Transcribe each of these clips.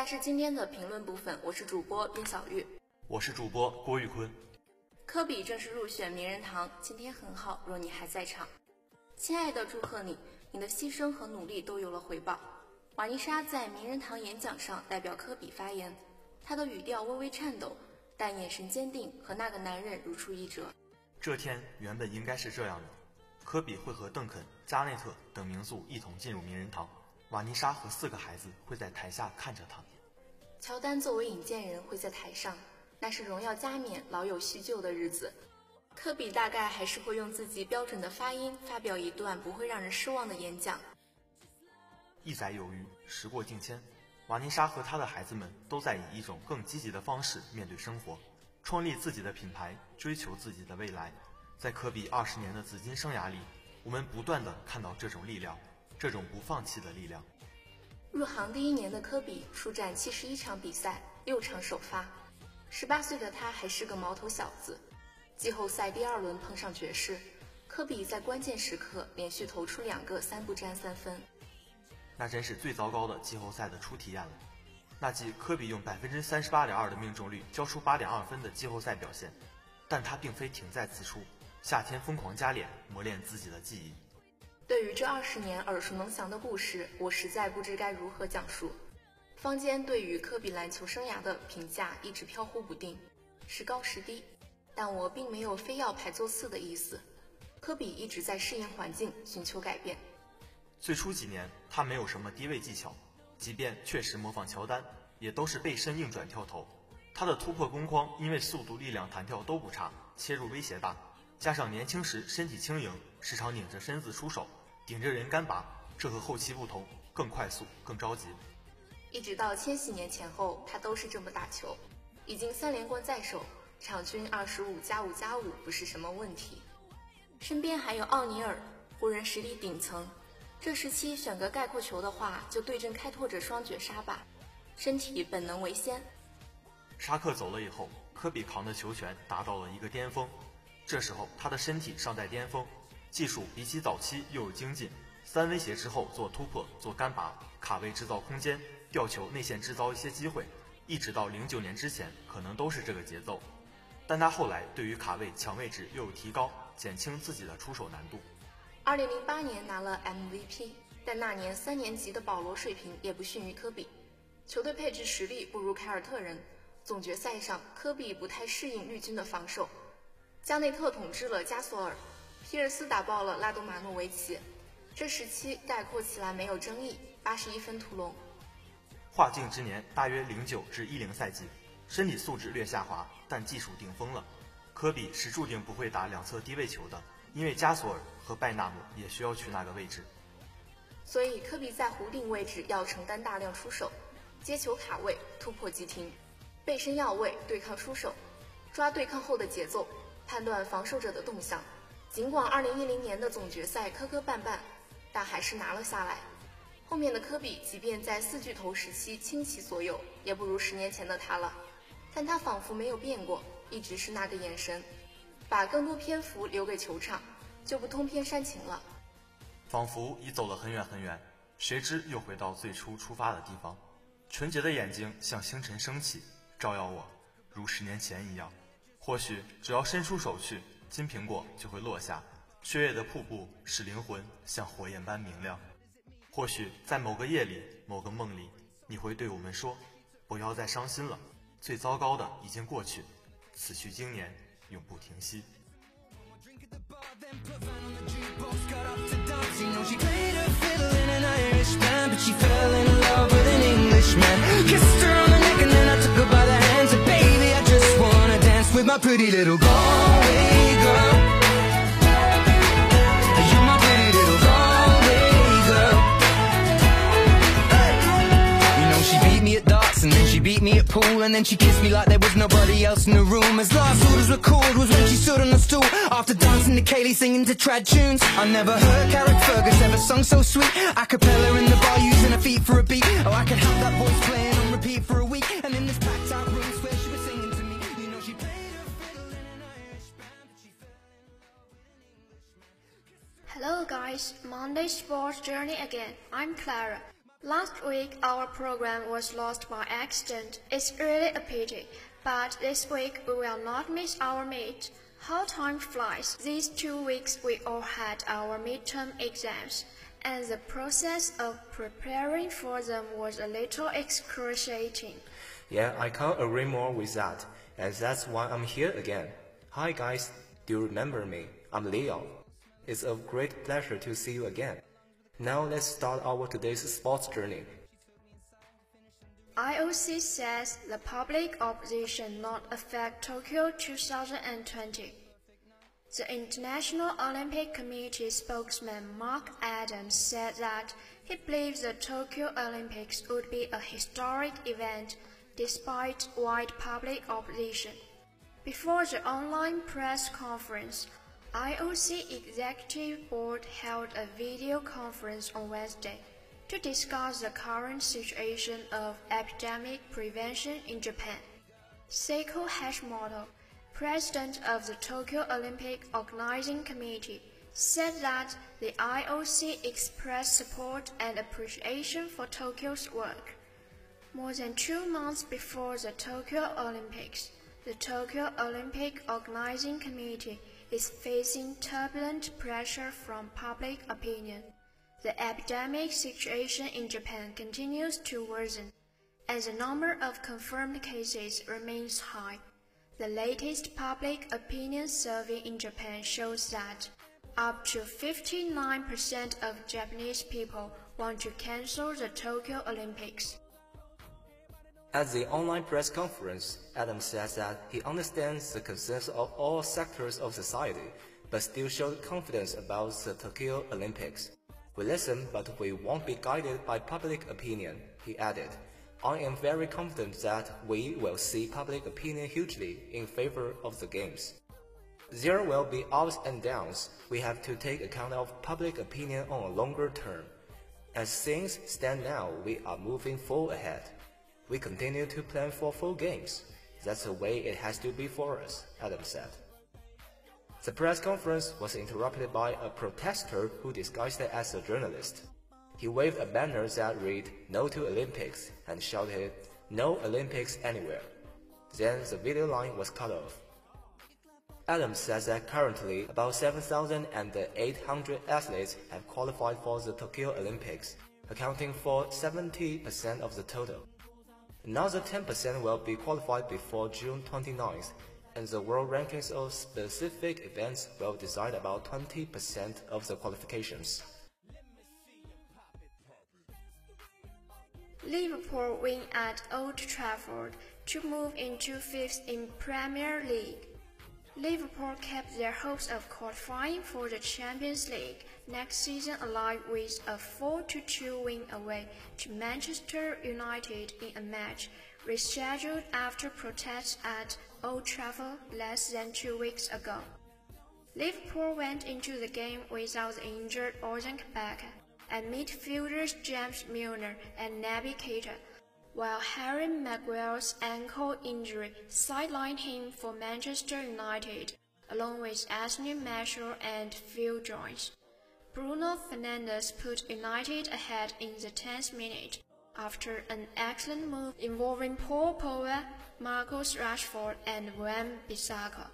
下是今天的评论部分，我是主播边小玉，我是主播郭玉坤。科比正式入选名人堂，今天很好，若你还在场，亲爱的，祝贺你，你的牺牲和努力都有了回报。瓦妮莎在名人堂演讲上代表科比发言，她的语调微微颤抖，但眼神坚定，和那个男人如出一辙。这天原本应该是这样的，科比会和邓肯、加内特等名宿一同进入名人堂。瓦妮莎和四个孩子会在台下看着他。乔丹作为引荐人会在台上，那是荣耀加冕、老友叙旧的日子。科比大概还是会用自己标准的发音发表一段不会让人失望的演讲。一载有余，时过境迁，瓦妮莎和他的孩子们都在以一种更积极的方式面对生活，创立自己的品牌，追求自己的未来。在科比二十年的紫金生涯里，我们不断的看到这种力量。这种不放弃的力量。入行第一年的科比出战七十一场比赛，六场首发。十八岁的他还是个毛头小子。季后赛第二轮碰上爵士，科比在关键时刻连续投出两个三不沾三分。那真是最糟糕的季后赛的初体验了。那季科比用百分之三十八点二的命中率交出八点二分的季后赛表现，但他并非停在此处。夏天疯狂加练，磨练自己的技艺。对于这二十年耳熟能详的故事，我实在不知该如何讲述。坊间对于科比篮球生涯的评价一直飘忽不定，时高时低。但我并没有非要排座次的意思。科比一直在适应环境，寻求改变。最初几年，他没有什么低位技巧，即便确实模仿乔丹，也都是背身硬转跳投。他的突破攻框，因为速度、力量、弹跳都不差，切入威胁大，加上年轻时身体轻盈，时常拧着身子出手。顶着人干拔，这和后期不同，更快速，更着急。一直到千禧年前后，他都是这么打球，已经三连冠在手，场均二十五加五加五不是什么问题。身边还有奥尼尔，湖人实力顶层。这时期选个概括球的话，就对阵开拓者双绝杀吧，身体本能为先。沙克走了以后，科比扛的球权达到了一个巅峰，这时候他的身体尚在巅峰。技术比起早期又有精进，三威胁之后做突破、做干拔、卡位制造空间、吊球内线制造一些机会，一直到零九年之前可能都是这个节奏。但他后来对于卡位抢位置又有提高，减轻自己的出手难度。二零零八年拿了 MVP，但那年三年级的保罗水平也不逊于科比，球队配置实力不如凯尔特人。总决赛上，科比不太适应绿军的防守，加内特统治了加索尔。皮尔斯打爆了拉多马诺维奇，这时期概括起来没有争议，八十一分屠龙。化境之年大约零九至一零赛季，身体素质略下滑，但技术顶峰了。科比是注定不会打两侧低位球的，因为加索尔和拜纳姆也需要去那个位置。所以科比在弧顶位置要承担大量出手，接球卡位、突破急停、背身要位、对抗出手、抓对抗后的节奏、判断防守者的动向。尽管二零一零年的总决赛磕磕绊绊，但还是拿了下来。后面的科比，即便在四巨头时期倾其所有，也不如十年前的他了。但他仿佛没有变过，一直是那个眼神，把更多篇幅留给球场，就不通篇煽情了。仿佛已走了很远很远，谁知又回到最初出发的地方。纯洁的眼睛像星辰升起，照耀我，如十年前一样。或许只要伸出手去。金苹果就会落下。血液的瀑布使灵魂像火焰般明亮。或许在某个夜里，某个梦里，你会对我们说：“不要再伤心了，最糟糕的已经过去，此去经年，永不停息。” Pool And then she kissed me like there was nobody else in the room. As last orders were called was when she stood on the stool. After dancing to Kaylee singing to trad tunes. I never heard Carrickfergus ever sung so sweet. A cappella in the bar using her feet for a beat. Oh I could have that voice playing on repeat for a week. And in this packed out room where she was singing to me. You know she played her fiddle in an Irish band she Hello guys, Monday Sports Journey again. I'm Clara. Last week our program was lost by accident. It's really a pity. But this week we will not miss our meet. How time flies. These two weeks we all had our midterm exams. And the process of preparing for them was a little excruciating. Yeah, I can't agree more with that. And that's why I'm here again. Hi guys, do you remember me? I'm Leo. It's a great pleasure to see you again. Now let's start our today's sports journey. IOC says the public opposition not affect Tokyo 2020. The International Olympic Committee spokesman Mark Adams said that he believes the Tokyo Olympics would be a historic event despite wide public opposition. Before the online press conference, IOC Executive Board held a video conference on Wednesday to discuss the current situation of epidemic prevention in Japan. Seiko Hashimoto, president of the Tokyo Olympic Organizing Committee, said that the IOC expressed support and appreciation for Tokyo's work. More than two months before the Tokyo Olympics, the Tokyo Olympic Organizing Committee is facing turbulent pressure from public opinion. The epidemic situation in Japan continues to worsen, and the number of confirmed cases remains high. The latest public opinion survey in Japan shows that up to 59% of Japanese people want to cancel the Tokyo Olympics. At the online press conference, Adams says that he understands the concerns of all sectors of society, but still showed confidence about the Tokyo Olympics. We listen, but we won't be guided by public opinion, he added. I am very confident that we will see public opinion hugely in favor of the Games. There will be ups and downs. We have to take account of public opinion on a longer term. As things stand now, we are moving full ahead. We continue to plan for full games. That's the way it has to be for us, Adam said. The press conference was interrupted by a protester who disguised as a journalist. He waved a banner that read No to Olympics and shouted, No Olympics anywhere. Then the video line was cut off. Adams says that currently about 7,800 athletes have qualified for the Tokyo Olympics, accounting for 70% of the total. Another 10% will be qualified before June 29th, and the world rankings of specific events will decide about 20% of the qualifications. Liverpool win at Old Trafford to move into fifth in Premier League. Liverpool kept their hopes of qualifying for the Champions League next season alive with a 4-2 win away to Manchester United in a match rescheduled after protests at Old Trafford less than two weeks ago. Liverpool went into the game without the injured Ozan Kabak and midfielders James Milner and Naby Keita while Harry Maguire's ankle injury sidelined him for Manchester United, along with Anthony Martial and Phil Jones. Bruno Fernandes put United ahead in the 10th minute after an excellent move involving Paul Pogba, Marcus Rashford, and Wan Bissaka.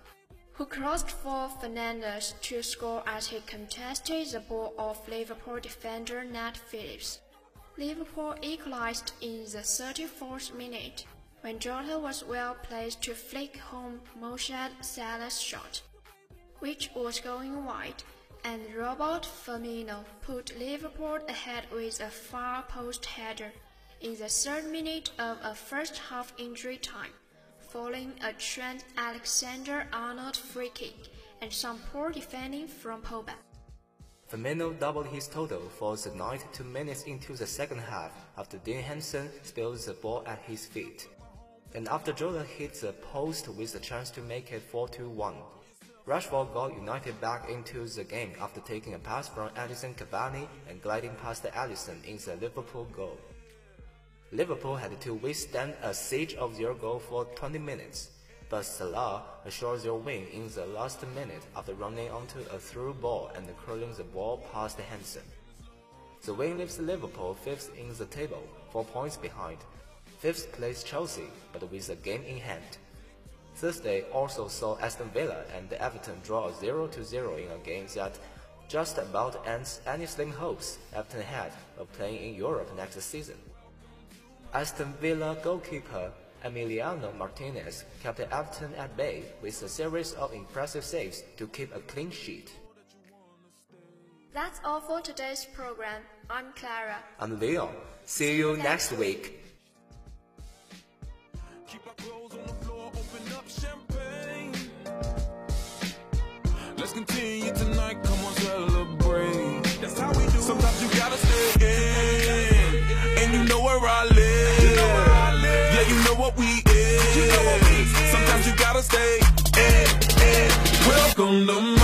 who crossed for Fernandes to score as he contested the ball of Liverpool defender Nat Phillips. Liverpool equalized in the 34th minute when Jota was well placed to flick home Mohamed Salah's shot, which was going wide, and Robert Firmino put Liverpool ahead with a far post header in the third minute of a first half injury time, following a Trent Alexander-Arnold free kick and some poor defending from Pogba. Firmino doubled his total for the night two minutes into the second half after Dean Henderson spilled the ball at his feet. And after Jota hit the post with a chance to make it 4-1. Rashford got United back into the game after taking a pass from Edinson Cavani and gliding past Alisson in the Liverpool goal. Liverpool had to withstand a siege of their goal for 20 minutes, but Salah assured their win in the last minute after running onto a through ball and curling the ball past Henderson. The win leaves Liverpool fifth in the table, four points behind. Fifth place Chelsea, but with a game in hand. Thursday also saw Aston Villa and Everton draw 0-0 in a game that just about ends any slim hopes Everton had of playing in Europe next season. Aston Villa goalkeeper Emiliano Martinez kept Everton at bay with a series of impressive saves to keep a clean sheet. That's all for today's program. I'm Clara. I'm Leon. See you next week. Let's continue we is. You know what we is. Sometimes you gotta stay in, in. Welcome to